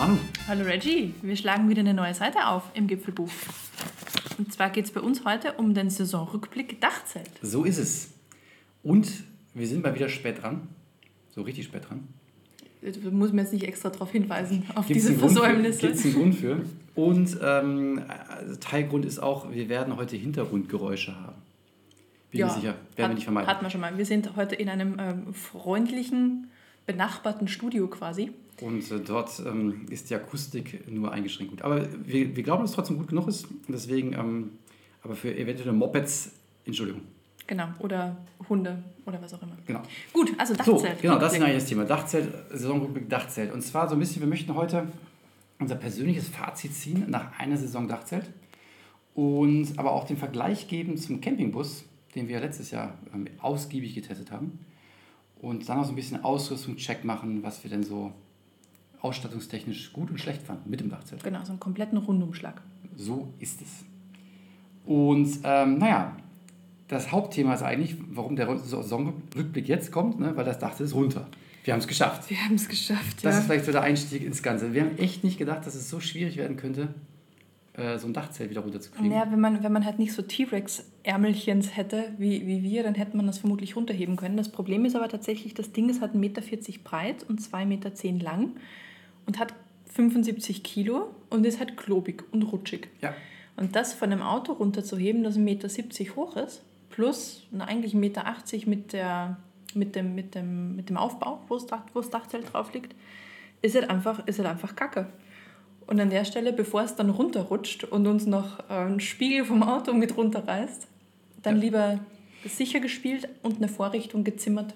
Manu. Hallo Reggie, wir schlagen wieder eine neue Seite auf im Gipfelbuch. Und zwar geht es bei uns heute um den Saisonrückblick Dachzelt. So ist es. Und wir sind mal wieder spät dran. So richtig spät dran. Da muss man jetzt nicht extra darauf hinweisen, auf Gibt's diese Versäumnisse. Gibt's einen Grund für. Und ähm, also Teilgrund ist auch, wir werden heute Hintergrundgeräusche haben. Bin mir sicher, werden wir hat, nicht vermeiden. Hat man schon mal. Wir sind heute in einem ähm, freundlichen, benachbarten Studio quasi. Und äh, dort ähm, ist die Akustik nur eingeschränkt gut. Aber wir, wir glauben, dass es trotzdem gut genug ist. Deswegen, ähm, aber für eventuelle Mopeds, Entschuldigung. Genau. Oder Hunde oder was auch immer. Genau. Gut, also So, Dachzelt. genau, das ist eigentlich das Thema. Dachzelt, Saisonrückblick, Dachzelt. Und zwar so ein bisschen, wir möchten heute unser persönliches Fazit ziehen nach einer Saison Dachzelt. Und aber auch den Vergleich geben zum Campingbus, den wir letztes Jahr ähm, ausgiebig getestet haben. Und dann auch so ein bisschen Ausrüstungscheck machen, was wir denn so ausstattungstechnisch gut und schlecht fanden mit dem Dachzelt. Genau, so einen kompletten Rundumschlag. So ist es. Und ähm, naja, das Hauptthema ist eigentlich, warum der Saisonrückblick jetzt kommt, ne? weil das Dachzelt ist runter. Wir haben es geschafft. Wir haben es geschafft, Das ja. ist vielleicht so der Einstieg ins Ganze. Wir haben echt nicht gedacht, dass es so schwierig werden könnte, äh, so ein Dachzelt wieder runterzukriegen. Naja, wenn man, wenn man halt nicht so T-Rex-Ärmelchens hätte wie, wie wir, dann hätte man das vermutlich runterheben können. Das Problem ist aber tatsächlich, das Ding ist halt 1,40 Meter breit und 2,10 Meter lang und hat 75 Kilo und ist halt klobig und rutschig. Ja, Und das von einem Auto runterzuheben, das 1,70 Meter hoch ist, plus na, eigentlich 1,80 Meter mit, der, mit, dem, mit, dem, mit dem Aufbau, wo das, Dach, wo das Dachzelt drauf liegt, ist halt, einfach, ist halt einfach kacke. Und an der Stelle, bevor es dann runterrutscht und uns noch äh, ein Spiegel vom Auto mit runterreißt, dann Ja. lieber sicher gespielt und eine Vorrichtung gezimmert,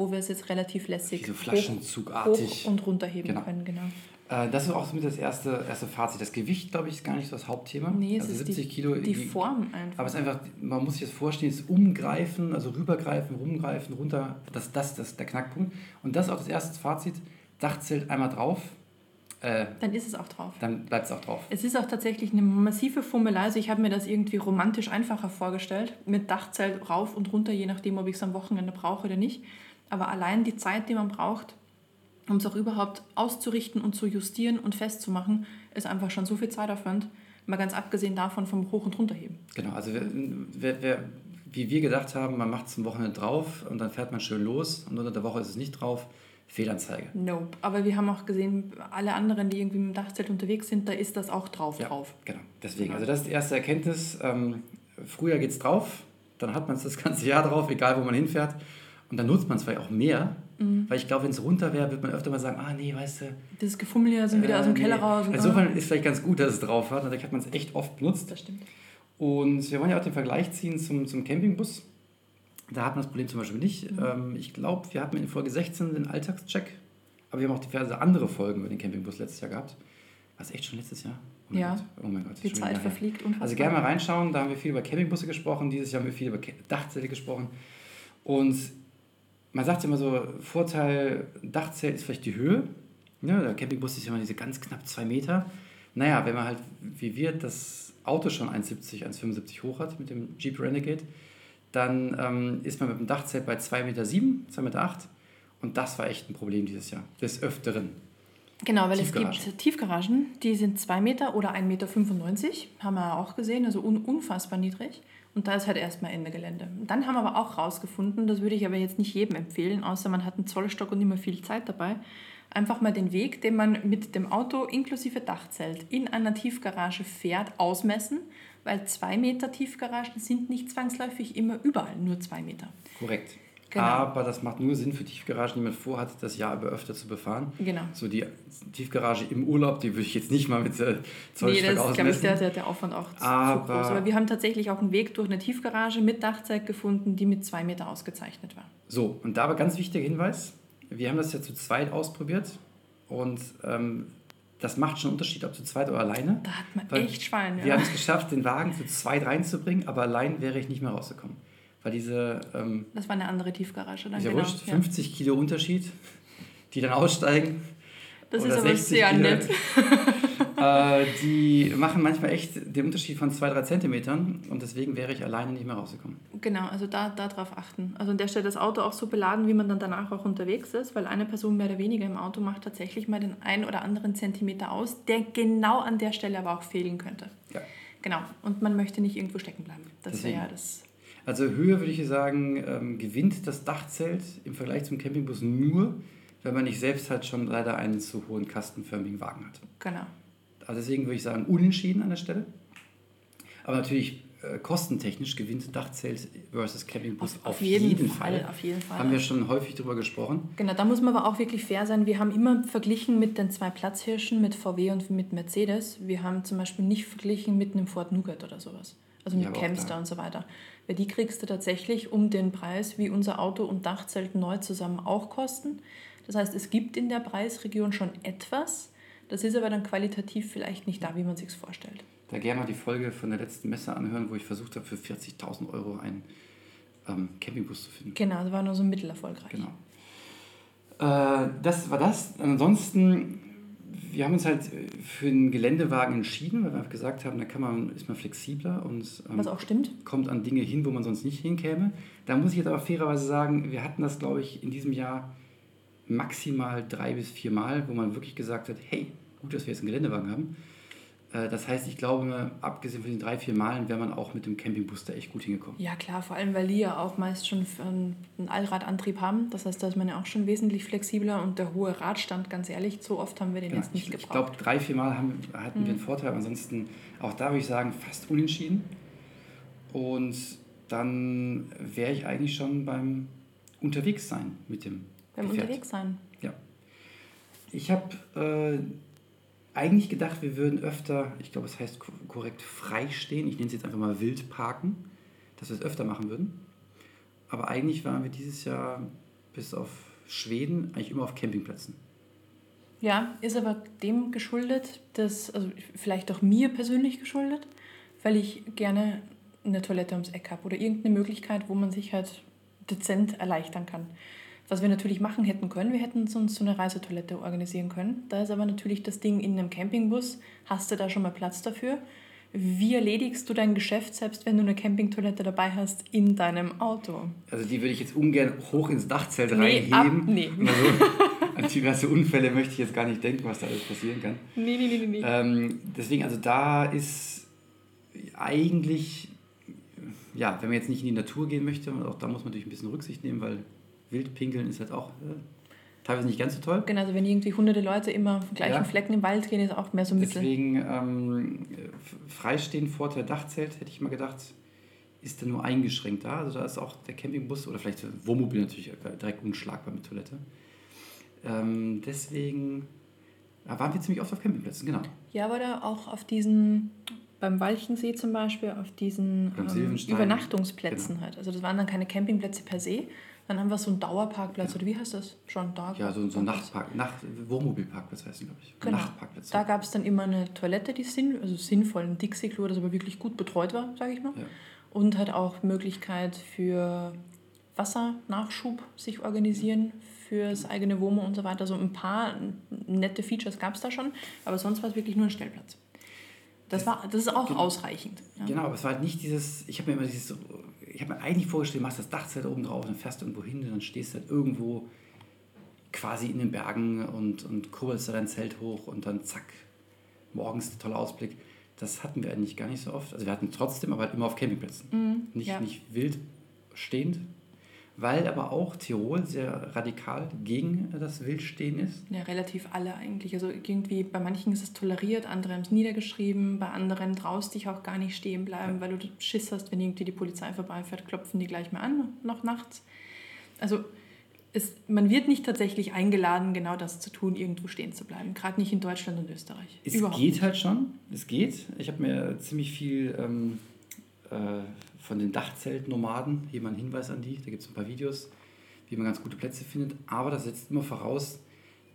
wo wir es jetzt relativ lässig so hoch, flaschenzugartig. hoch und runterheben Genau. können. Genau. äh, das ist auch somit das erste, erste Fazit. Das Gewicht, glaube ich, ist gar nicht so das Hauptthema. Nee, es also ist 70 die, Kilo. die Form einfach. Aber es ist einfach, man muss sich das vorstellen, das Umgreifen, also rübergreifen, rumgreifen, runter, das, das, das ist der Knackpunkt. Und das ist auch das erste Fazit. Dachzelt einmal drauf, äh, dann ist es auch drauf. dann bleibt es auch drauf. Es ist auch tatsächlich eine massive Fummelei. Also ich habe mir das irgendwie romantisch einfacher vorgestellt. Mit Dachzelt rauf und runter, je nachdem, ob ich es am Wochenende brauche oder nicht. Aber allein die Zeit, die man braucht, um es auch überhaupt auszurichten und zu justieren und festzumachen, ist einfach schon so viel Zeitaufwand. Mal ganz abgesehen davon vom Hoch- und Runterheben. Genau, also wer, wer, wer, wie wir gedacht haben, man macht es am Wochenende drauf und dann fährt man schön los und unter der Woche ist es nicht drauf. Fehlanzeige. Nope. Aber wir haben auch gesehen, alle anderen, die irgendwie mit dem Dachzelt unterwegs sind, da ist das auch drauf Ja, drauf. genau. Deswegen, also das ist die erste Erkenntnis. Ähm, früher geht es drauf, dann hat man es das ganze Jahr drauf, egal wo man hinfährt. Und dann nutzt man es vielleicht auch mehr, Mhm. weil ich glaube, wenn es runter wäre, wird man öfter mal sagen, ah nee, weißt du. Das Gefummel hier sind wieder aus dem äh, Keller nee. raus. und- Insofern ist vielleicht ganz gut, dass es drauf hat. Dadurch hat man es echt oft benutzt. Das stimmt. Und wir wollen ja auch den Vergleich ziehen zum, zum Campingbus. Da hat man das Problem zum Beispiel nicht. Mhm. Ähm, ich glaube, wir hatten in Folge 16 den Alltagscheck, aber wir haben auch diverse andere Folgen über den Campingbus letztes Jahr gehabt. War es echt schon letztes Jahr? Oh Ja. Gott. Oh mein Gott. Die Zeit verfliegt unfassbar. Also gerne mal reinschauen, da haben wir viel über Campingbusse gesprochen. Dieses Jahr haben wir viel über Dachzelte gesprochen. Und man sagt ja immer so, Vorteil Dachzelt ist vielleicht die Höhe. Ja, der Campingbus ist ja immer diese ganz knapp zwei Meter. Naja, wenn man halt, wie wir, das Auto schon 1,70, 1,75 hoch hat mit dem Jeep Renegade, dann ähm, ist man mit dem Dachzelt bei 2,7 Meter, 2,8 Meter. Und das war echt ein Problem dieses Jahr. Des Öfteren. Genau, weil es gibt Tiefgaragen, die sind 2 Meter oder 1,95 Meter, haben wir auch gesehen, also un unfassbar niedrig. Und da ist halt erstmal Ende Gelände. Dann haben wir aber auch rausgefunden, das würde ich aber jetzt nicht jedem empfehlen, außer man hat einen Zollstock und immer viel Zeit dabei, einfach mal den Weg, den man mit dem Auto inklusive Dachzelt in einer Tiefgarage fährt, ausmessen, weil 2 Meter Tiefgaragen sind nicht zwangsläufig immer überall nur 2 Meter. Korrekt. Genau. Aber das macht nur Sinn für Tiefgaragen, die man vorhat, das Jahr über öfter zu befahren. Genau. So die Tiefgarage im Urlaub, die würde ich jetzt nicht mal mit äh, Nee, Zollstock das ist, glaube ich, der, der, Aufwand auch zu- Aber- zu groß. Aber wir haben tatsächlich auch einen Weg durch eine Tiefgarage mit Dachzelt gefunden, die mit zwei Meter ausgezeichnet war. So, und da aber ganz wichtiger Hinweis, wir haben das ja zu zweit ausprobiert und ähm, das macht schon einen Unterschied, ob zu zweit oder alleine. Da hat man echt Schwein. Wir Ja. haben es geschafft, den Wagen zu zweit reinzubringen, aber allein wäre ich nicht mehr rausgekommen. Weil diese, ähm, Das war eine andere Tiefgarage. Dann, ist ja genau. wurscht, ja. 50 Kilo Unterschied, die dann aussteigen. Das ist aber 60 sehr Kilo. nett. äh, die machen manchmal echt den Unterschied von zwei, drei Zentimetern und deswegen wäre ich alleine nicht mehr rausgekommen. Genau, also da, da drauf achten. Also an der Stelle das Auto auch so beladen, wie man dann danach auch unterwegs ist, weil eine Person mehr oder weniger im Auto macht tatsächlich mal den einen oder anderen Zentimeter aus, der genau an der Stelle aber auch fehlen könnte. Ja. Genau, und man möchte nicht irgendwo stecken bleiben. Das wäre ja das. Also Höhe würde ich sagen, ähm, gewinnt das Dachzelt im Vergleich zum Campingbus nur, wenn man nicht selbst halt schon leider einen zu hohen kastenförmigen Wagen hat. Genau. Also deswegen würde ich sagen, unentschieden an der Stelle. Aber natürlich äh, kostentechnisch gewinnt Dachzelt versus Campingbus Auf, auf jeden, Fall, Auf jeden Fall. Haben wir schon häufig drüber gesprochen. Genau, da muss man aber auch wirklich fair sein. Wir haben immer verglichen mit den zwei Platzhirschen, mit VW und mit Mercedes. Wir haben zum Beispiel nicht verglichen mit einem Ford Nougat oder sowas. Also mit Ja, da- und so weiter. Weil die kriegst du tatsächlich um den Preis, wie unser Auto und Dachzelt neu zusammen auch kosten. Das heißt, es gibt in der Preisregion schon etwas. Das ist aber dann qualitativ vielleicht nicht da, wie man sich vorstellt. Da gerne mal die Folge von der letzten Messe anhören, wo ich versucht habe, für 40.000 Euro einen ähm, Campingbus zu finden. Genau, das war nur so mittelerfolgreich. Genau. Äh, das war das. Ansonsten, wir haben uns halt für einen Geländewagen entschieden, weil wir einfach gesagt haben, da kann man, ist man flexibler und ähm, Was auch stimmt. kommt an Dinge hin, wo man sonst nicht hinkäme. Da muss ich jetzt aber fairerweise sagen, wir hatten das, glaube ich, in diesem Jahr maximal drei bis vier Mal, wo man wirklich gesagt hat, hey, gut, dass wir jetzt einen Geländewagen haben. Äh, Das heißt, ich glaube, abgesehen von den drei, vier Malen wäre man auch mit dem Campingbus da echt gut hingekommen. Ja klar, vor allem weil die ja auch meist schon einen Allradantrieb haben. Das heißt, da ist man ja auch schon wesentlich flexibler und der hohe Radstand, ganz ehrlich, so oft haben wir den Genau. jetzt nicht ich ich gebraucht. glaube, drei, vier Mal haben, hatten Mhm. wir einen Vorteil. Ansonsten, auch da würde ich sagen, fast unentschieden. Und dann wäre ich eigentlich schon beim Unterwegssein mit dem Beim Gefährt. Unterwegssein. Ja. Ich habe äh, eigentlich gedacht, wir würden öfter, ich glaube, es heißt ko- korrekt, frei stehen. Ich nenne es jetzt einfach mal wild parken, dass wir es öfter machen würden. Aber eigentlich waren wir dieses Jahr bis auf Schweden eigentlich immer auf Campingplätzen. Ja, ist aber dem geschuldet, dass, also vielleicht auch mir persönlich geschuldet, weil ich gerne eine Toilette ums Eck habe oder irgendeine Möglichkeit, wo man sich halt dezent erleichtern kann. Was wir natürlich machen hätten können, wir hätten uns so eine Reisetoilette organisieren können. Da ist aber natürlich das Ding in einem Campingbus, hast du da schon mal Platz dafür? Wie erledigst du dein Geschäft, selbst wenn du eine Campingtoilette dabei hast, in deinem Auto? Also die würde ich jetzt ungern hoch ins Dachzelt Nee, ab- reinheben. nee. Also, an diverse Unfälle möchte ich jetzt gar nicht denken, was da alles passieren kann. Nee, nee, nee, nee. Ähm, deswegen, also da ist eigentlich, ja, wenn man jetzt nicht in die Natur gehen möchte, auch da muss man natürlich ein bisschen Rücksicht nehmen, weil Wildpinkeln ist halt auch äh, teilweise nicht ganz so toll. Genau, also wenn irgendwie hunderte Leute immer auf den gleichen Ja. Flecken im Wald gehen, ist auch mehr so Mittel. Deswegen ähm, f- freistehen vor der Dachzelt, hätte ich mal gedacht, ist dann nur eingeschränkt da. Also da ist auch der Campingbus oder vielleicht Wohnmobil natürlich direkt unschlagbar mit Toilette. Ähm, deswegen ja, waren wir ziemlich oft auf Campingplätzen, genau. Ja, aber da auch auf diesen, beim Walchensee zum Beispiel, auf diesen ähm. Übernachtungsplätzen halt. Also das waren dann keine Campingplätze per se, dann haben wir so einen Dauerparkplatz oder wie heißt das? Schon da. Ja, so, so ein Nachtpark, Nacht, Wohnmobilparkplatz heißt glaube ich. Genau. Nachtparkplätze. Da gab es dann immer eine Toilette, die sinn, also sinnvoll, ein Dixie-Klo, das aber wirklich gut betreut war, sage ich mal. Ja. Und halt auch Möglichkeit für Wassernachschub sich organisieren fürs eigene Wohnen und so weiter. So ein paar nette Features gab es da schon, aber sonst war es wirklich nur ein Stellplatz. Das, war, das ist auch Genau. ausreichend. Ja. Genau, aber es war halt nicht dieses, ich habe mir immer dieses, ich habe mir eigentlich vorgestellt, du machst das Dachzelt oben drauf, dann fährst du irgendwo hin und dann stehst du halt irgendwo quasi in den Bergen und, und kurbelst da dein Zelt hoch und dann zack, morgens ein toller Ausblick. Das hatten wir eigentlich gar nicht so oft. Also wir hatten trotzdem, aber halt immer auf Campingplätzen. Mhm, Nicht, ja. nicht wild stehend, weil aber auch Tirol sehr radikal gegen das Wildstehen ist. Ja, relativ alle eigentlich. Also irgendwie bei manchen ist es toleriert, andere haben es niedergeschrieben, bei anderen traust dich auch gar nicht stehen bleiben, weil du Schiss hast, wenn irgendwie die Polizei vorbeifährt, klopfen die gleich mal an, noch nachts. Also es, man wird nicht tatsächlich eingeladen, genau das zu tun, irgendwo stehen zu bleiben. Gerade nicht in Deutschland und Österreich. Es Überhaupt geht nicht. halt schon, es geht. Ich habe mir ziemlich viel ähm, äh, von den Dachzeltnomaden, hier mal einen Hinweis an die, da gibt es ein paar Videos, wie man ganz gute Plätze findet, aber das setzt immer voraus,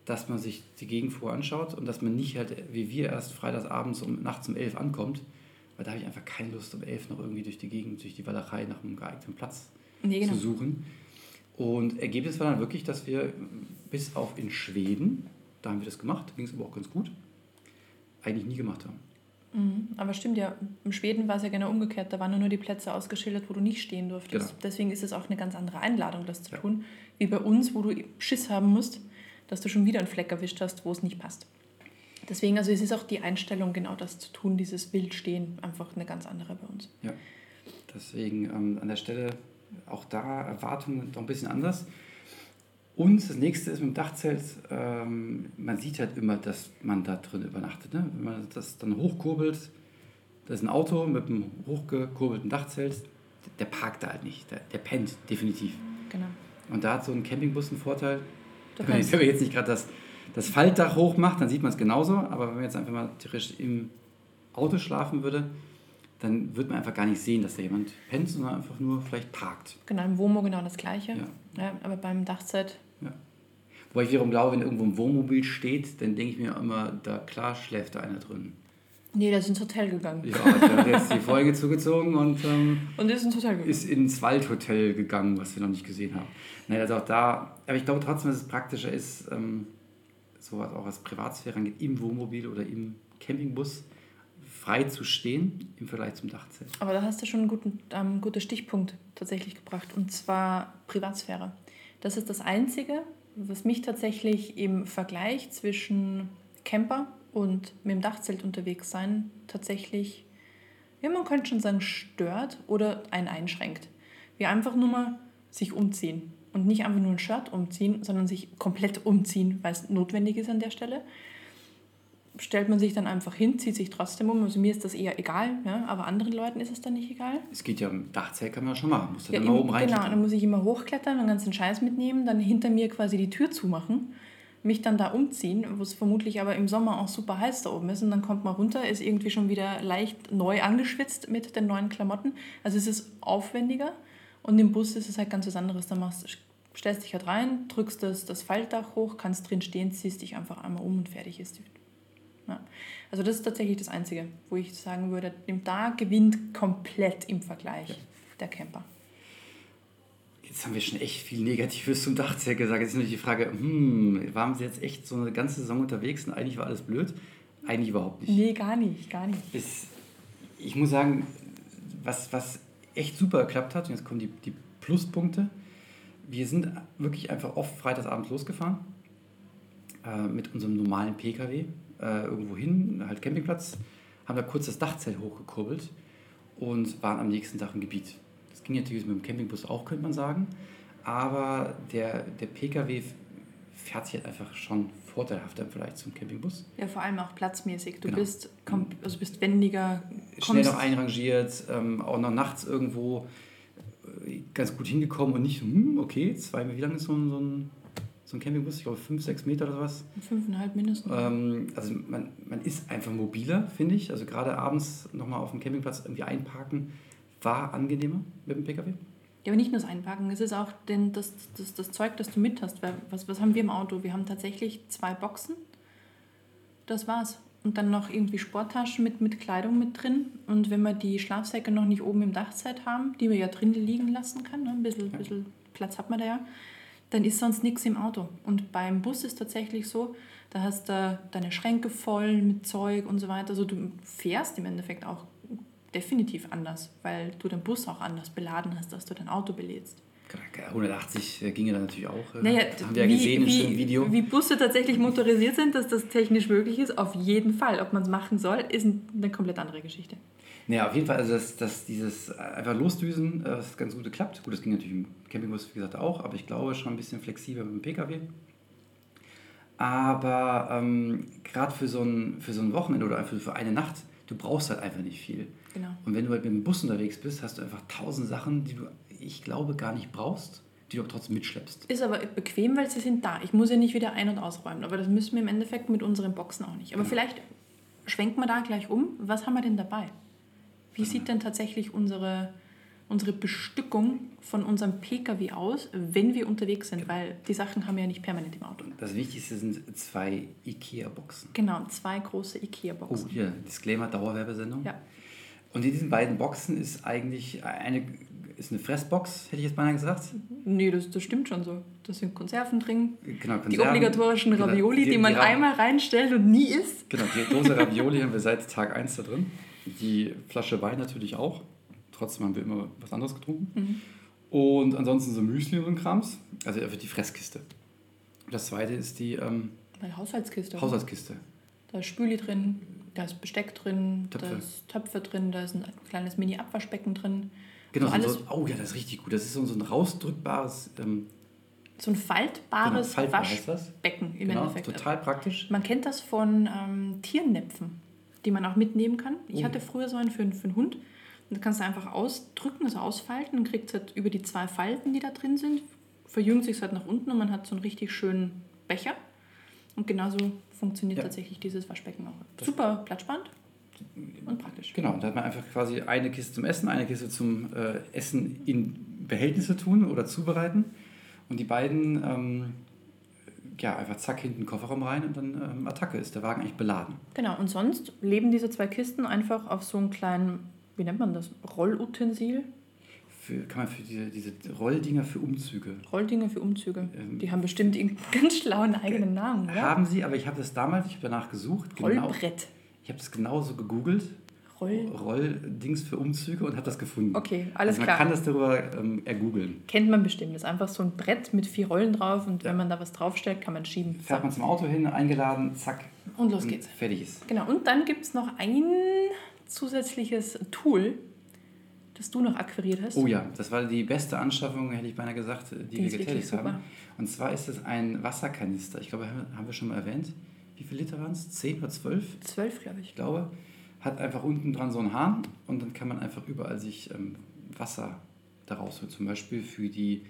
dass man sich die Gegend vorher anschaut und dass man nicht halt wie wir erst freitagsabends um nachts um elf ankommt, weil da habe ich einfach keine Lust um elf noch irgendwie durch die Gegend, durch die Walachei nach einem geeigneten Platz Nee, genau. zu suchen. Und Ergebnis war dann wirklich, dass wir bis auf in Schweden, da haben wir das gemacht, ging es aber auch ganz gut, eigentlich nie gemacht haben. Mhm. Aber stimmt ja, in Schweden war es ja genau umgekehrt. Da waren nur die Plätze ausgeschildert, wo du nicht stehen durftest. Genau. Deswegen ist es auch eine ganz andere Einladung, das zu Ja. tun, wie bei uns, wo du Schiss haben musst, dass du schon wieder einen Fleck erwischt hast, wo es nicht passt. Deswegen, also es ist auch die Einstellung, genau das zu tun, dieses Wildstehen, einfach eine ganz andere bei uns. Ja. Deswegen ähm, an der Stelle auch da Erwartungen noch ein bisschen anders. Und das nächste ist mit dem Dachzelt, ähm, man sieht halt immer, dass man da drin übernachtet. Ne? Wenn man das dann hochkurbelt, das ist ein Auto mit einem hochgekurbelten Dachzelt, der parkt da halt nicht, der, der pennt definitiv. Genau. Und da hat so ein Campingbus einen Vorteil. Man wenn man jetzt nicht gerade das, das Faltdach hochmacht, dann sieht man es genauso. Aber wenn man jetzt einfach mal theoretisch im Auto schlafen würde, dann wird man einfach gar nicht sehen, dass da jemand pennt, sondern einfach nur vielleicht parkt. Genau, im WOMO genau das Gleiche. Ja. Ja, aber beim Dachzelt, Wobei ich wiederum glaube, wenn irgendwo ein Wohnmobil steht, dann denke ich mir immer, da klar schläft da einer drin. nee, der ist ins Hotel gegangen. Ja, der hat jetzt die Folge zugezogen und ähm, Und ist ins Hotel gegangen. ist ins Waldhotel gegangen, was wir noch nicht gesehen haben. Nein, also auch da, aber ich glaube trotzdem, dass es praktischer ist, ähm, sowas auch was Privatsphäre angeht, im Wohnmobil oder im Campingbus frei zu stehen im Vergleich zum Dachzelt. Aber da hast du schon einen guten, ähm, guten Stichpunkt tatsächlich gebracht, und zwar Privatsphäre. Das ist das Einzige, was mich tatsächlich im Vergleich zwischen Camper und mit dem Dachzelt unterwegs sein tatsächlich, ja, man könnte schon sagen, stört oder einen einschränkt. Wir einfach nur mal sich umziehen. Und nicht einfach nur ein Shirt umziehen, sondern sich komplett umziehen, weil es notwendig ist an der Stelle stellt man sich dann einfach hin, zieht sich trotzdem um. Also mir ist das eher egal, ja, aber anderen Leuten ist es dann nicht egal. Es geht ja um Dachzelt, kann man ja schon machen. Muss Ja, dann immer im- oben rein. genau, dann muss ich immer hochklettern, den ganzen Scheiß mitnehmen, dann hinter mir quasi die Tür zumachen, mich dann da umziehen, wo es vermutlich aber im Sommer auch super heiß da oben ist und dann kommt man runter, ist irgendwie schon wieder leicht neu angeschwitzt mit den neuen Klamotten. Also es ist aufwendiger und im Bus ist es halt ganz was anderes. Da machst, stellst dich halt rein, drückst das, das Faltdach hoch, kannst drin stehen, ziehst dich einfach einmal um und fertig ist die ja. Also das ist tatsächlich das Einzige, wo ich sagen würde, da gewinnt komplett im Vergleich der Camper. Jetzt haben wir schon echt viel Negatives zum Dachzelt gesagt. Jetzt ist natürlich die Frage, hm, waren sie jetzt echt so eine ganze Saison unterwegs und eigentlich war alles blöd? Eigentlich überhaupt nicht. Nee, gar nicht, gar nicht. ist, ich muss sagen, was, was echt super geklappt hat, und jetzt kommen die, die Pluspunkte. Wir sind wirklich einfach oft freitagsabends losgefahren äh, mit unserem normalen Pkw äh, irgendwo hin, halt Campingplatz, haben da kurz das Dachzelt hochgekurbelt und waren am nächsten Tag im Gebiet. Das ging natürlich mit dem Campingbus auch, könnte man sagen, aber der, der Pkw fährt sich halt einfach schon vorteilhafter im Vergleich zum Campingbus. Ja, vor allem auch platzmäßig. Du Genau. bist, kom- also bist wendiger, schnell noch einrangiert, ähm, auch noch nachts irgendwo äh, ganz gut hingekommen und nicht hm, okay, zwei, wie lang ist so ein, so ein, so ein Campingbus? Ich glaube, fünf, sechs Meter oder was. fünfeinhalb mindestens. Ähm, also man, man ist einfach mobiler, finde ich. Also gerade abends nochmal auf dem Campingplatz irgendwie einparken war angenehmer mit dem Pkw. Ja, aber nicht nur das Einpacken, es ist auch den, das, das, das Zeug, das du mit hast. Was, was haben wir im Auto? Wir haben tatsächlich zwei Boxen. Das war's. Und dann noch irgendwie Sporttaschen mit, mit Kleidung mit drin. Und wenn wir die Schlafsäcke noch nicht oben im Dachzelt haben, die wir ja drin liegen lassen kann, ne? ein bisschen, Ja. bisschen Platz hat man da ja, dann ist sonst nichts im Auto. Und beim Bus ist tatsächlich so, da hast du deine Schränke voll mit Zeug und so weiter. Also du fährst im Endeffekt auch definitiv anders, weil du den Bus auch anders beladen hast, als du dein Auto belädst. 180 äh, ginge dann natürlich auch. äh, Naja, haben wir ja wie, gesehen im wie, schönen Video. wie Busse tatsächlich motorisiert sind, dass das technisch möglich ist, auf jeden Fall. Ob man es machen soll, ist ein- eine komplett andere Geschichte. Naja, auf jeden Fall, also dass, dass dieses einfach losdüsen, äh, das ganz gut geklappt. Gut, das ging natürlich im Campingbus, wie gesagt, auch, aber ich glaube schon ein bisschen flexibler mit dem Pkw. Aber ähm, gerade für, so ein, für so ein Wochenende oder einfach für eine Nacht, du brauchst halt einfach nicht viel. Genau. Und wenn du halt mit dem Bus unterwegs bist, hast du einfach tausend Sachen, die du, ich glaube, gar nicht brauchst, die du aber trotzdem mitschleppst. Ist aber bequem, weil sie sind da. Ich muss ja nicht wieder ein- und ausräumen. Aber das müssen wir im Endeffekt mit unseren Boxen auch nicht. Aber Genau. vielleicht schwenken wir da gleich um. Was haben wir denn dabei? Wie sieht denn tatsächlich unsere, unsere Bestückung von unserem Pkw aus, wenn wir unterwegs sind? Weil die Sachen haben wir ja nicht permanent im Auto. Das Wichtigste sind zwei IKEA-Boxen. Genau, zwei große Oh, Ikea-Boxen. hier, Disclaimer, Dauerwerbesendung. Ja. Und in diesen beiden Boxen ist eigentlich eine ist eine Fressbox, hätte ich jetzt beinahe gesagt. Nee, das, das stimmt schon so. Das sind Konserven drin. Genau, Die obligatorischen Genau, Ravioli, die, die- man die einmal reinstellt und nie isst. Genau, die Dose Ravioli haben wir seit Tag 1 da drin. Die Flasche Wein natürlich auch. Trotzdem haben wir immer was anderes getrunken. Mhm. Und ansonsten so Müsli und Krams. Also für die Fresskiste. Das zweite ist die ähm, Meine Haushaltskiste. Haushaltskiste. Da ist Spüli drin, da ist Besteck drin, da Töpfe. ist Töpfe drin, da ist ein kleines Mini-Abwaschbecken drin. Genau, So so, alles- so, oh ja, das ist richtig gut. Das ist so, ein rausdrückbares ähm, So ein faltbares genau. Waschbecken im Genau, Endeffekt. total praktisch. Man kennt das von ähm, Tiernäpfen, die man auch mitnehmen kann. Ich Oh. hatte früher so einen für, für einen Hund. Und da kannst du einfach ausdrücken, also ausfalten und kriegst halt über die zwei Falten, die da drin sind, verjüngt sich halt nach unten und man hat so einen richtig schönen Becher. Und genauso funktioniert Ja. tatsächlich dieses Waschbecken auch. Das- Super platzsparend und praktisch. Genau, da hat man einfach quasi eine Kiste zum Essen, eine Kiste zum äh, Essen in Behältnisse tun oder zubereiten. Und die beiden, ähm, ja, einfach zack, hinten den Kofferraum rein und dann ähm, Attacke ist der Wagen eigentlich beladen. Genau, und sonst leben diese zwei Kisten einfach auf so einem kleinen, wie nennt man das, Rollutensil? Für, kann man für diese, diese Rolldinger für Umzüge. Rolldinger für Umzüge. Ähm, Die haben bestimmt einen ganz schlauen eigenen Namen, oder? Haben sie, aber ich habe das damals, ich habe danach gesucht. Genau, Rollbrett. ich habe das genauso gegoogelt. Roll. Rolldings für Umzüge und habe das gefunden. Okay, alles also man klar. kann das darüber ähm, ergoogeln. Kennt man bestimmt. Das ist einfach so ein Brett mit vier Rollen drauf und Ja. wenn man da was draufstellt, kann man schieben. Fährt man zum Auto hin, eingeladen, zack. Und los geht's. Fertig ist. Genau, und dann gibt es noch ein zusätzliches Tool, das du noch akquiriert hast. Oh ja, das war die beste Anschaffung, hätte ich beinahe gesagt, die, Die wir getätigt haben. Und zwar ist es ein Wasserkanister. Ich glaube, haben wir- schon mal erwähnt. Wie viele Liter waren es? 10 oder 12? Zwölf, glaube ich. Ich glaube. Hat einfach unten dran so einen Hahn und dann kann man einfach überall sich ähm, Wasser daraus holen. Zum Beispiel für die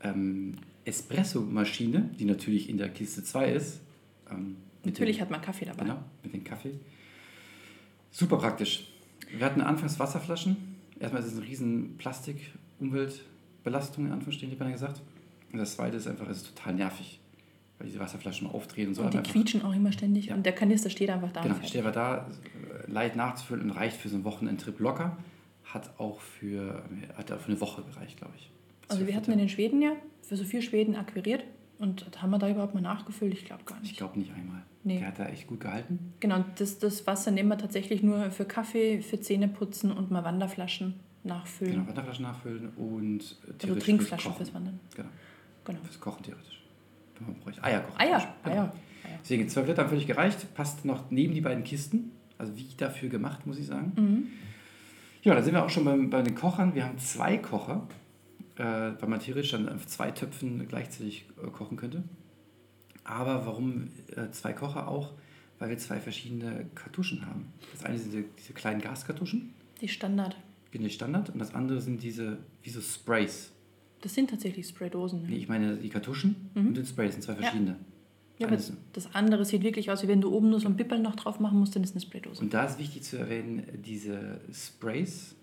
ähm, Espresso-Maschine, die natürlich in der Kiste 2 ist. Ähm, Natürlich dem- hat man Kaffee dabei. Genau, mit dem Kaffee. Super praktisch. Wir hatten anfangs Wasserflaschen. Erstmal ist es eine riesen Plastik-Umweltbelastung, in Anführungsstrichen, ich beinahe gesagt. Und das zweite ist einfach, es ist total nervig, weil diese Wasserflaschen mal aufdrehen und so. Und die einfach, quietschen auch immer ständig. Ja. Und der Kanister steht einfach da. genau, steht aber da, leicht nachzufüllen und reicht für so einen Wochenendtrip locker. Hat auch für, hat auch für eine Woche gereicht, glaube ich. Also wir hatten in den Schweden ja für so vier Schweden akquiriert. Und haben wir da überhaupt mal nachgefüllt? Ich glaube gar Ich nicht. glaube nicht einmal. Nee. Der hat da echt gut gehalten. Genau, das, das Wasser nehmen wir tatsächlich nur für Kaffee, für Zähneputzen und mal Wanderflaschen nachfüllen. Genau, Wasserflaschen nachfüllen und also theoretisch Trinkflaschen fürs fürs Wandern. Genau, Genau. fürs Kochen theoretisch. Man bräuchte. Eier kochen. Eier. Genau. Deswegen 12 Liter haben völlig gereicht. Passt noch neben die beiden Kisten. Also wie dafür gemacht, muss ich sagen. Mhm. Ja, da sind wir auch schon beim, bei den Kochern. Wir haben zwei Kocher, äh, weil man theoretisch dann auf zwei Töpfen gleichzeitig äh, kochen könnte. Aber warum äh, zwei Kocher auch? Weil wir zwei verschiedene Kartuschen haben. Das eine sind diese, diese kleinen Gaskartuschen, Die Standard. wie die Standard, und das andere sind diese, wie so Sprays. Das sind tatsächlich Spraydosen. Nee, ich meine die Kartuschen Mhm. und den Sprays sind zwei verschiedene. Ja, aber Eines- das andere sieht wirklich aus, wie wenn du oben nur so ein Bipperl noch drauf machen musst, dann ist eine Spraydose. Und da ist wichtig zu erwähnen, diese Sprays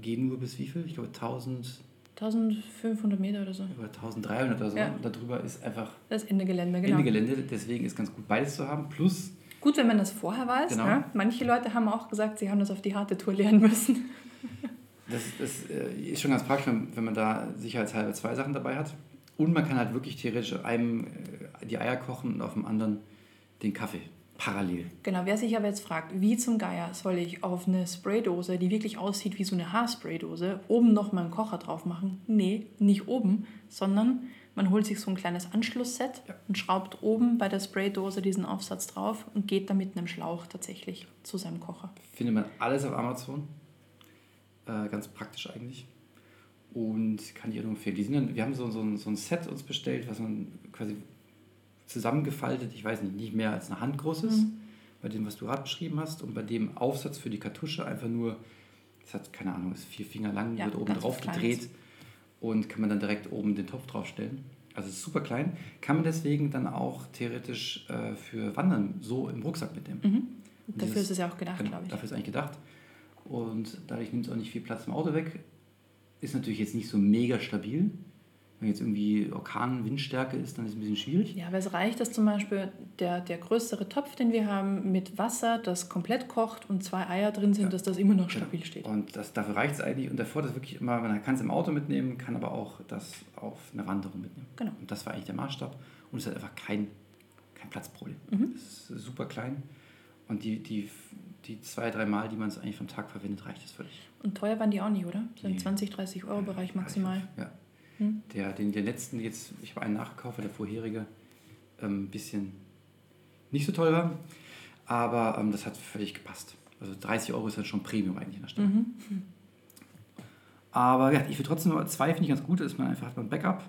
gehen nur bis wie viel? Ich glaube 1000 1500 Meter oder so. oder 1300 oder so. Ja. Darüber ist einfach Das Ende Gelände, genau. Ende Gelände. Deswegen ist ganz gut beides zu haben. Plus, Gut, wenn man das vorher weiß. Genau. Ne? Manche Leute haben auch gesagt, sie haben das auf die harte Tour lernen müssen. Das, das äh, ist schon ganz praktisch, wenn, man da sicherheitshalber zwei Sachen dabei hat. Und man kann halt wirklich theoretisch einem äh, die Eier kochen und auf dem anderen den Kaffee. Parallel. Genau, wer sich aber jetzt fragt, wie zum Geier soll ich auf eine Spraydose, die wirklich aussieht wie so eine Haarspraydose, oben noch mal einen Kocher drauf machen? Nee, nicht oben, sondern man holt sich so ein kleines Anschlussset Ja. und schraubt oben bei der Spraydose diesen Aufsatz drauf und geht dann mit einem Schlauch tatsächlich zu seinem Kocher. Findet man alles auf Amazon. Äh, ganz praktisch eigentlich. Und kann ich nur empfehlen. Die sind dann, wir haben so, so, ein, so ein Set uns bestellt, was man quasi zusammengefaltet, ich weiß nicht, nicht mehr als eine Hand groß ist, Mhm. bei dem, was du gerade beschrieben hast. Und bei dem Aufsatz für die Kartusche einfach nur, das hat keine Ahnung, ist vier Finger lang, Ja, wird oben drauf gedreht und kann man dann direkt oben den Topf draufstellen. Also ist super klein. Kann man deswegen dann auch theoretisch äh, für Wandern so im Rucksack mitnehmen. Mhm. Dafür dieses- ist es ja auch gedacht, Genau, glaube ich. Dafür ist eigentlich gedacht. Und dadurch nimmt es auch nicht viel Platz im Auto weg. Ist natürlich jetzt nicht so mega stabil. Wenn jetzt irgendwie Orkan, Windstärke ist, dann ist es ein bisschen schwierig. Ja, aber es reicht, dass zum Beispiel der, der größere Topf, den wir haben, mit Wasser, das komplett kocht und zwei Eier drin sind, dass das immer noch Genau. stabil steht. Und das, dafür reicht es eigentlich. Und der Vorteil ist wirklich immer, man kann es im Auto mitnehmen, kann aber auch das auf eine Wanderung mitnehmen. Genau. Und das war eigentlich der Maßstab. Und es hat einfach kein, kein Platzproblem. Mhm. Es ist super klein. Und die, die, die zwei, drei Mal, die man es eigentlich vom Tag verwendet, reicht es völlig. Und teuer waren die auch nicht, oder? So im Nee. 20, 30 Euro Bereich maximal. Ja. Hm. Der, den, den letzten jetzt, ich habe einen nachgekauft, weil der vorherige ähm, ein bisschen nicht so toll war. Aber ähm, das hat völlig gepasst. Also 30 Euro ist dann schon Premium eigentlich in der Stadt. Mhm. Aber ja, ich finde trotzdem nur zwei finde ich ganz gut, dass man einfach hat man ein Backup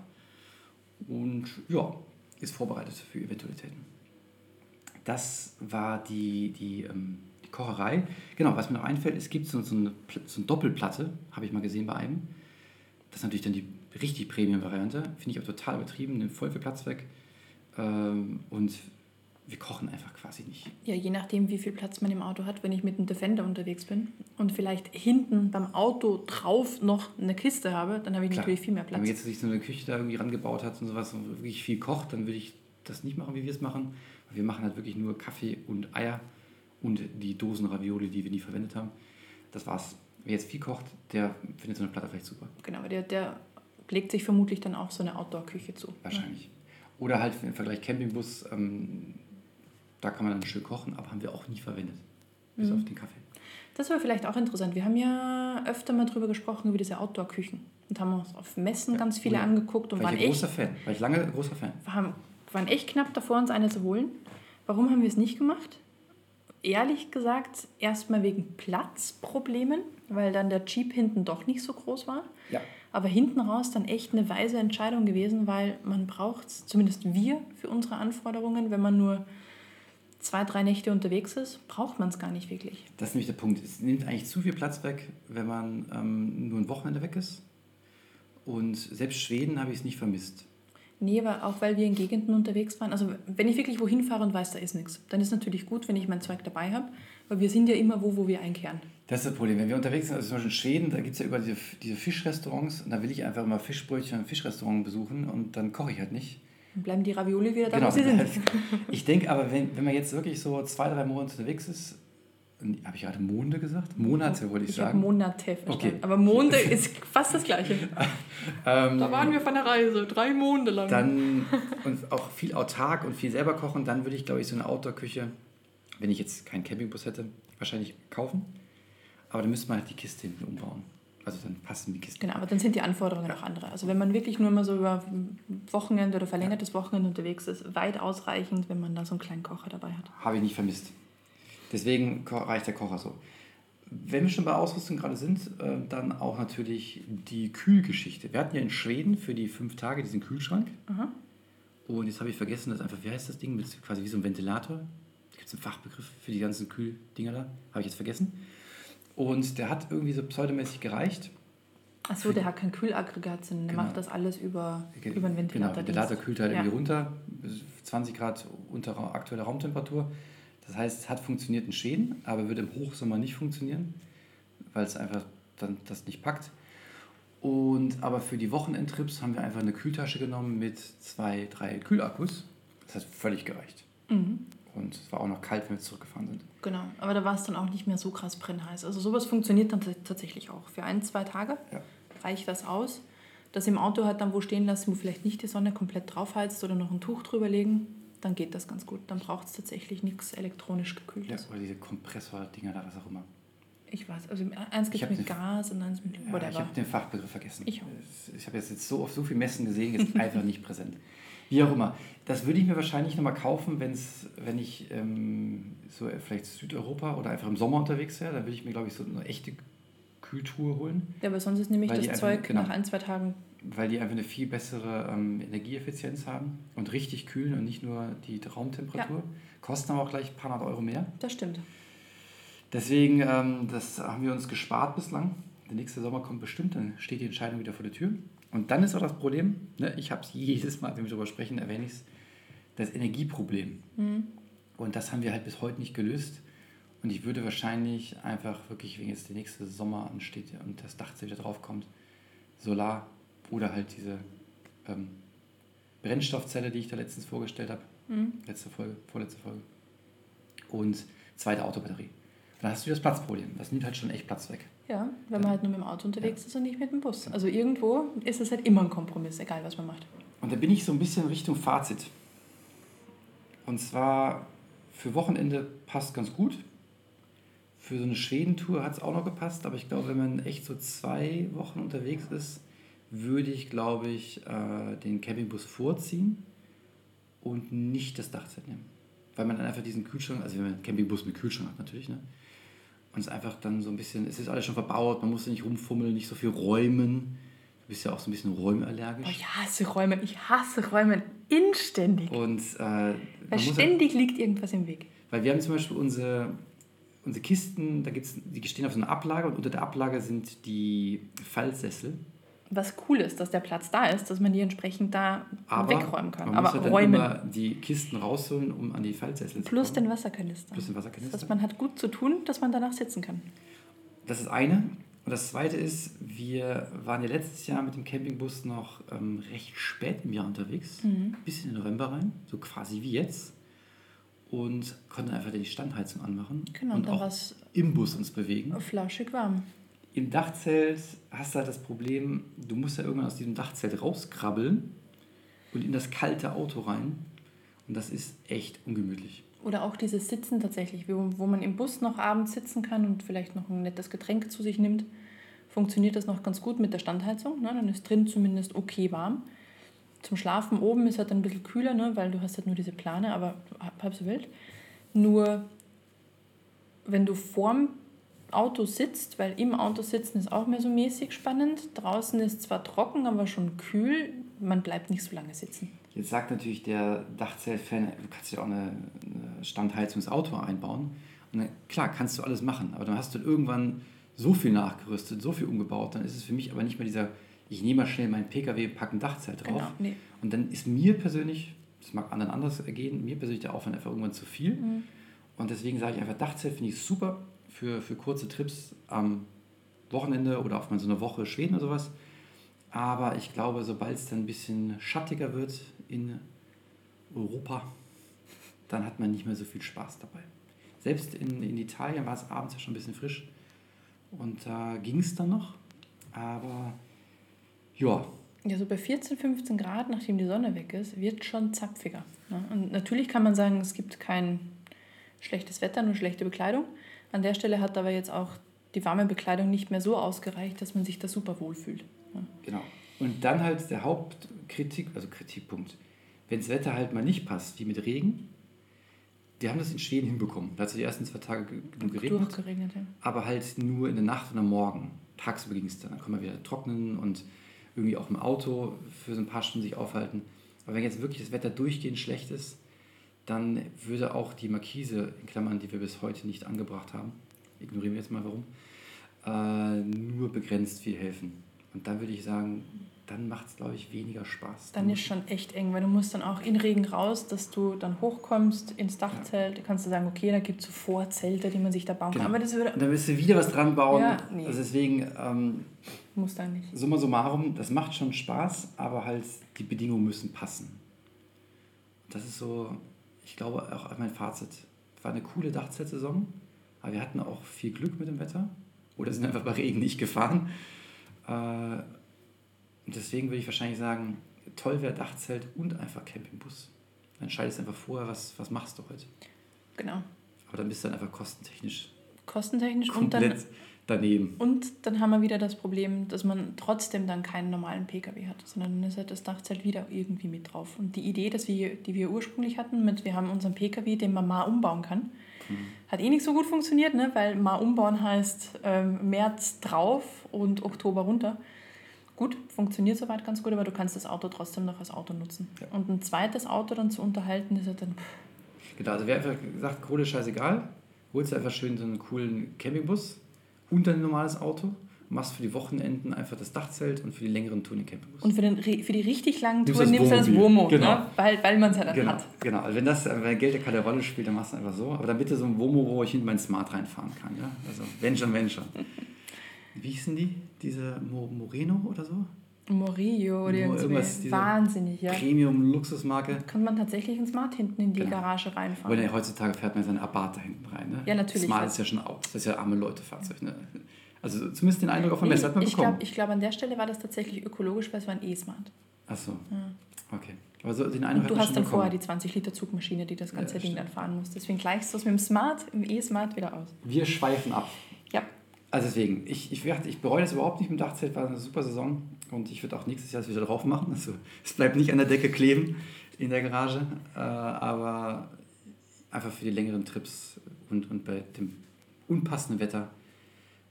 und ja, ist vorbereitet für Eventualitäten. Das war die, die, ähm, die Kocherei. Genau, was mir noch einfällt, es gibt so, so, eine, so eine Doppelplatte, habe ich mal gesehen bei einem. Das ist natürlich dann die richtig Premium-Variante. Finde ich auch total übertrieben, nimmt voll viel Platz weg. Ähm, und wir kochen einfach quasi nicht. Ja, je nachdem, wie viel Platz man im Auto hat, wenn ich mit einem Defender unterwegs bin und vielleicht hinten beim Auto drauf noch eine Kiste habe, dann habe ich Klar. natürlich viel mehr Wenn man Platz. jetzt sich so eine Küche da irgendwie rangebaut hat und sowas und wirklich viel kocht, dann würde ich das nicht machen, wie wir es machen. Wir machen halt wirklich nur Kaffee und Eier und die Dosen Ravioli, die wir nie verwendet haben. Das war's. Wer jetzt viel kocht, der findet so eine Platte vielleicht super. Genau, aber der, der legt sich vermutlich dann auch so eine Outdoor-Küche zu. Wahrscheinlich. Oder halt im Vergleich Campingbus, ähm, da kann man dann schön kochen, aber haben wir auch nie verwendet. Bis Mhm. auf den Kaffee. Das war vielleicht auch interessant. Wir haben ja öfter mal drüber gesprochen, über diese Outdoor-Küchen. Und haben uns auf Messen ganz viele ja. angeguckt und War waren ich ein echt, großer Fan. War ich lange großer Fan. haben, waren echt knapp davor, uns eine zu holen. Warum haben wir es nicht gemacht? Ehrlich gesagt, erstmal wegen Platzproblemen, weil dann der Jeep hinten doch nicht so groß war. Ja. Aber hinten raus dann echt eine weise Entscheidung gewesen, weil man braucht es, zumindest wir für unsere Anforderungen, wenn man nur zwei, drei Nächte unterwegs ist, braucht man es gar nicht wirklich. Das ist nämlich der Punkt. Es nimmt eigentlich zu viel Platz weg, wenn man ähm, nur ein Wochenende weg ist. Und selbst Schweden habe ich es nicht vermisst. Nee, aber auch weil wir in Gegenden unterwegs waren. Also wenn ich wirklich wohin fahre und weiß, da ist nichts, dann ist natürlich gut, wenn ich mein Zeug dabei habe. Weil wir sind ja immer wo, wo wir einkehren. Das ist das Problem. Wenn wir unterwegs sind, also zum Beispiel in Schweden, da gibt es ja über diese, diese Fischrestaurants und da will ich einfach immer Fischbrötchen im Fischrestaurant besuchen und dann koche ich halt nicht. Dann bleiben die Ravioli wieder da, Genau. wo sie sind. Ich denke aber, wenn, wenn man jetzt wirklich so zwei, drei Monate unterwegs ist, habe ich gerade Monde gesagt? Monate, wollte ich, Ich sagen. Monate verstanden. Okay. Aber Monde ist fast das Gleiche. Ähm, Da waren wir von der Reise, drei Monde lang. Dann und auch viel autark und viel selber kochen, dann würde ich, glaube ich, so eine Outdoor-Küche, wenn ich jetzt keinen Campingbus hätte, wahrscheinlich kaufen. Aber dann müsste man halt die Kiste hinten umbauen. Also dann passen die Kisten. Genau, aber dann sind die Anforderungen auch andere. Also wenn man wirklich nur mal so über Wochenende oder verlängertes Wochenende unterwegs ist, weit ausreichend, wenn man da so einen kleinen Kocher dabei hat. Habe ich nicht vermisst. Deswegen reicht der Kocher so. Wenn wir schon bei Ausrüstung gerade sind, äh, dann auch natürlich die Kühlgeschichte. Wir hatten ja in Schweden für die fünf Tage diesen Kühlschrank. Aha. Und jetzt habe ich vergessen, das einfach, wie heißt das Ding? Mit quasi wie so ein Ventilator. Gibt es einen Fachbegriff für die ganzen Kühldinger da. Habe ich jetzt vergessen. Und der hat irgendwie so pseudomäßig gereicht. Achso, der hat kein Kühlaggregat, sondern der Genau. macht das alles über, Ge- über einen Ventilator. Genau, Ventilator kühlt halt Ja. irgendwie runter, bis 20 Grad unter aktueller Raumtemperatur. Das heißt, es hat funktioniert in Schweden, aber wird im Hochsommer nicht funktionieren, weil es einfach dann das nicht packt. Und aber für die Wochenendtrips haben wir einfach eine Kühltasche genommen mit zwei, drei Kühlakkus. Das hat völlig gereicht. Mhm. Und es war auch noch kalt, wenn wir zurückgefahren sind. Genau, aber da war es dann auch nicht mehr so krass brennheiß. Also sowas funktioniert dann tatsächlich auch. Für ein, zwei Tage Ja. reicht das aus. Das im Auto halt dann wo stehen lassen, wo vielleicht nicht die Sonne komplett draufheizt oder noch ein Tuch drüber legen, dann geht das ganz gut. Dann braucht es tatsächlich nichts elektronisch Ja, gekühltes. oder diese Kompressor-Dinger da, was auch immer. Ich weiß, also eins Ich gibt mit Gas und eins mit Ja, ich whatever. habe den Fachbegriff vergessen. Ich Ich habe jetzt, jetzt so auf so viele Messen gesehen, jetzt einfach nicht präsent. Wie auch immer. Das würde ich mir wahrscheinlich nochmal kaufen, wenn's, wenn ich ähm, so vielleicht Südeuropa oder einfach im Sommer unterwegs wäre. Dann würde ich mir, glaube ich, so eine echte Kühltour holen, ja, aber sonst ist nämlich das einfach- Zeug genau. nach ein, zwei Tagen. Weil die einfach eine viel bessere ähm, Energieeffizienz haben und richtig kühlen und nicht nur die Raumtemperatur. Kosten aber auch gleich ein paar hundert Euro mehr. Das stimmt. Deswegen, ähm, das haben wir uns gespart bislang. Der nächste Sommer kommt bestimmt, dann steht die Entscheidung wieder vor der Tür. Und dann ist auch das Problem, ne, ich habe es jedes Mal, wenn wir darüber sprechen, erwähne ich es, das Energieproblem. Mhm. Und das haben wir halt bis heute nicht gelöst. Und ich würde wahrscheinlich einfach wirklich, wenn jetzt der nächste Sommer ansteht und das Dachzelt wieder draufkommt, Solar oder halt diese ähm, Brennstoffzelle, die ich da letztens vorgestellt habe. Mhm. Letzte Folge, vorletzte Folge. Und zweite Autobatterie. Dann hast du das Platzproblem. Das nimmt halt schon echt Platz weg. Ja, wenn man halt nur mit dem Auto unterwegs ist und nicht mit dem Bus. Also irgendwo ist es halt immer ein Kompromiss, egal was man macht. Und da bin ich so ein bisschen Richtung Fazit. Und zwar für Wochenende passt ganz gut. Für so eine Schwedentour hat es auch noch gepasst, aber ich glaube, wenn man echt so zwei Wochen unterwegs ist, würde ich, glaube ich, äh, den Campingbus vorziehen und nicht das Dachzelt nehmen. Weil man dann einfach diesen Kühlschrank, also wenn man einen Campingbus mit Kühlschrank hat natürlich, ne? Und es einfach dann so ein bisschen, es ist alles schon verbaut, man muss nicht rumfummeln, nicht so viel räumen. Du bist ja auch so ein bisschen räumallergisch. Oh, ich hasse Räumen, ich hasse Räumen inständig. Und äh, Weil muss ja- ständig liegt irgendwas im Weg. Weil wir haben zum Beispiel unsere, unsere Kisten, da gibt's, die stehen auf so einer Ablage und unter der Ablage sind die Fallsessel. Was cool ist, dass der Platz da ist, dass man die entsprechend da Aber wegräumen kann. man Aber muss halt dann räumen. immer die Kisten rausholen, um an die Fallsessel Plus zu den kommen. Wasserkanister. Plus den Das Wasserkanister. heißt, man hat gut zu tun, dass man danach sitzen kann. Das ist eine. Und das zweite ist, wir waren ja letztes Jahr mit dem Campingbus noch ähm, recht spät im Jahr unterwegs. Mhm. Bis in den November rein, so quasi wie jetzt. Und konnten einfach die Standheizung anmachen. Genau, und dann auch im Bus uns bewegen. flauschig warm. Im Dachzelt hast du halt das Problem, du musst ja irgendwann aus diesem Dachzelt rauskrabbeln und in das kalte Auto rein. Und das ist echt ungemütlich. Oder auch dieses Sitzen tatsächlich, wo, wo man im Bus noch abends sitzen kann und vielleicht noch ein nettes Getränk zu sich nimmt, funktioniert das noch ganz gut mit der Standheizung. Ne? Dann ist drin zumindest okay warm. Zum Schlafen oben ist halt ein bisschen kühler, ne? weil du hast halt nur diese Plane, aber halb so wild. Nur wenn du vorm Auto sitzt, weil im Auto sitzen ist auch mehr so mäßig spannend. Draußen ist zwar trocken, aber schon kühl. Man bleibt nicht so lange sitzen. Jetzt sagt natürlich der Dachzelt-Fan, du kannst ja auch eine, Standheizung ins Auto einbauen. Und dann, klar, kannst du alles machen, aber dann hast du irgendwann so viel nachgerüstet, so viel umgebaut, dann ist es für mich aber nicht mehr dieser, ich nehme mal schnell meinen PKW, packe ein Dachzelt drauf. Genau, nee. Und dann ist mir persönlich, das mag anderen anders ergehen, mir persönlich der Aufwand einfach irgendwann zu viel. Mhm. Und deswegen sage ich einfach, Dachzelt finde ich super für, für kurze Trips am Wochenende oder auch mal so eine Woche Schweden oder sowas. Aber ich glaube, sobald es dann ein bisschen schattiger wird in Europa, dann hat man nicht mehr so viel Spaß dabei. Selbst in, in Italien war es abends ja schon ein bisschen frisch. Und da ging es dann noch. Aber ja, Ja, so bei 14, 15 Grad, nachdem die Sonne weg ist, wird schon zapfiger. Ne? Und natürlich kann man sagen, es gibt kein schlechtes Wetter, nur schlechte Bekleidung. An der Stelle hat aber jetzt auch die warme Bekleidung nicht mehr so ausgereicht, dass man sich da super wohl fühlt. Ne? Genau. Und dann halt der Hauptkritik, also Kritikpunkt. Wenn das Wetter halt mal nicht passt, wie mit Regen, die haben das in Schweden hinbekommen. Da hat es die ersten zwei Tage ge- genug geregnet, Durchgeregnet, ja. aber halt nur in der Nacht und am Morgen. Tagsüber ging es dann. Dann kann man wieder trocknen und irgendwie auch im Auto für so ein paar Stunden sich aufhalten. Aber wenn jetzt wirklich das Wetter durchgehend schlecht ist, dann würde auch die Markise, in Klammern, die wir bis heute nicht angebracht haben, ignorieren wir jetzt mal warum, äh, nur begrenzt viel helfen. Und dann würde ich sagen, dann macht es, glaube ich, weniger Spaß. Dann ist schon echt eng, weil du musst dann auch in Regen raus, dass du dann hochkommst ins Dachzelt. Da kannst du sagen, okay, da gibt es so Vorzelte, die man sich da bauen Genau. kann. Aber das würde, Und dann wirst du wieder was dran bauen. Ja, nee. Also deswegen, ähm, muss da nicht. summa summarum, das macht schon Spaß, aber halt die Bedingungen müssen passen. Das ist so, ich glaube, auch mein Fazit. War eine coole Dachzeltsaison, aber wir hatten auch viel Glück mit dem Wetter. Oder sind einfach bei Regen nicht gefahren. Äh, und deswegen würde ich wahrscheinlich sagen, toll wäre Dachzelt und einfach Campingbus. Dann entscheidest du einfach vorher, was, was machst du heute. Genau. Aber dann bist du dann einfach kostentechnisch Kostentechnisch und dann komplett daneben. Und dann haben wir wieder das Problem, dass man trotzdem dann keinen normalen PKW hat, sondern dann ist halt das Dachzelt wieder irgendwie mit drauf. Und die Idee, dass wir, die wir ursprünglich hatten, mit wir haben unseren PKW, den man mal umbauen kann, hat eh nicht so gut funktioniert, ne? weil mal umbauen heißt ähm, März drauf und Oktober runter. Gut, funktioniert soweit ganz gut, aber du kannst das Auto trotzdem noch als Auto nutzen. Ja. Und ein zweites Auto dann zu unterhalten, ist halt dann, pff, Genau, also wer einfach gesagt, Kohle ist scheißegal, holst du einfach schön so einen coolen Campingbus und dann ein normales Auto, machst für die Wochenenden einfach das Dachzelt und für die längeren Touren den Campingbus. und für, den, für die richtig langen Touren nimmst du das. Womo, Genau. ne? weil, weil man es ja dann genau, hat. genau. Also wenn das, wenn Geld keine Rolle spielt, dann machst du einfach so. Aber dann bitte so ein Womo, wo ich hinten mein Smart reinfahren kann. Ja? Also wenn schon, wenn schon. Wie hießen die? Diese Mo Moreno oder so? Morillo oder Mo- irgendwie. Wahnsinnig, ja. Premium-Luxusmarke. Kann man tatsächlich ein Smart hinten in die Genau. Garage reinfahren. ja, heutzutage fährt man seinen Abarth da hinten rein. Ne? Ja, natürlich. Smart ist ja schon out. Das ist ja arme Leute-Fahrzeug. Ne? Also zumindest den Eindruck auf dem Nee, Messe hat man ich bekommen. glaube, ich glaub, an der Stelle war das tatsächlich ökologisch, weil es war ein E-Smart. Achso, okay. Aber so den Eindruck Und du hast dann vorher die 20 Liter Zugmaschine, die das ganze Ja, Ding stimmt. dann fahren muss. Deswegen gleichst du es mit dem Smart, im E-Smart wieder aus. Wir schweifen ab. Also deswegen, ich, ich, werd- ich bereue das überhaupt nicht mit dem Dachzelt, war eine super Saison und ich würde auch nächstes Jahr das wieder drauf machen. Also es bleibt nicht an der Decke kleben in der Garage, äh, aber einfach für die längeren Trips und, und bei dem unpassenden Wetter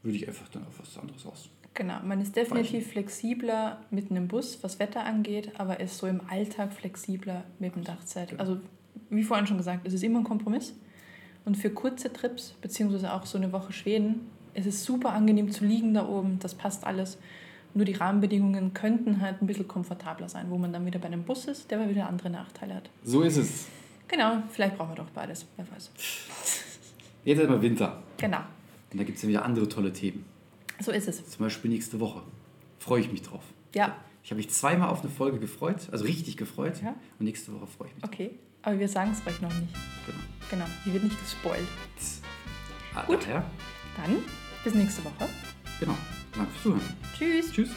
würde ich einfach dann auf was anderes aus. genau. Man ist definitiv flexibler mit einem Bus, was Wetter angeht, aber ist so im Alltag flexibler mit dem Dachzelt. Also wie vorhin schon gesagt, es ist immer ein Kompromiss. Und für kurze Trips, beziehungsweise auch so eine Woche Schweden, es ist super angenehm zu liegen da oben, das passt alles. Nur die Rahmenbedingungen könnten halt ein bisschen komfortabler sein, wo man dann wieder bei einem Bus ist, der aber wieder andere Nachteile hat. So ist es. Genau, vielleicht brauchen wir doch beides, wer weiß. Jetzt ist aber Winter Genau, und da gibt es ja wieder andere tolle Themen. so ist es. Zum Beispiel nächste Woche. Freue ich mich drauf. Ja, Ich habe mich zweimal auf eine Folge gefreut, also richtig gefreut. Ja. Und nächste Woche freue ich mich. okay. Aber wir sagen es euch noch nicht. Genau. Genau, hier wird nicht gespoilt. Ah, Gut. Daher, Dann bis nächste Woche. genau. Danke fürs Zuhören. Tschüss. Tschüss.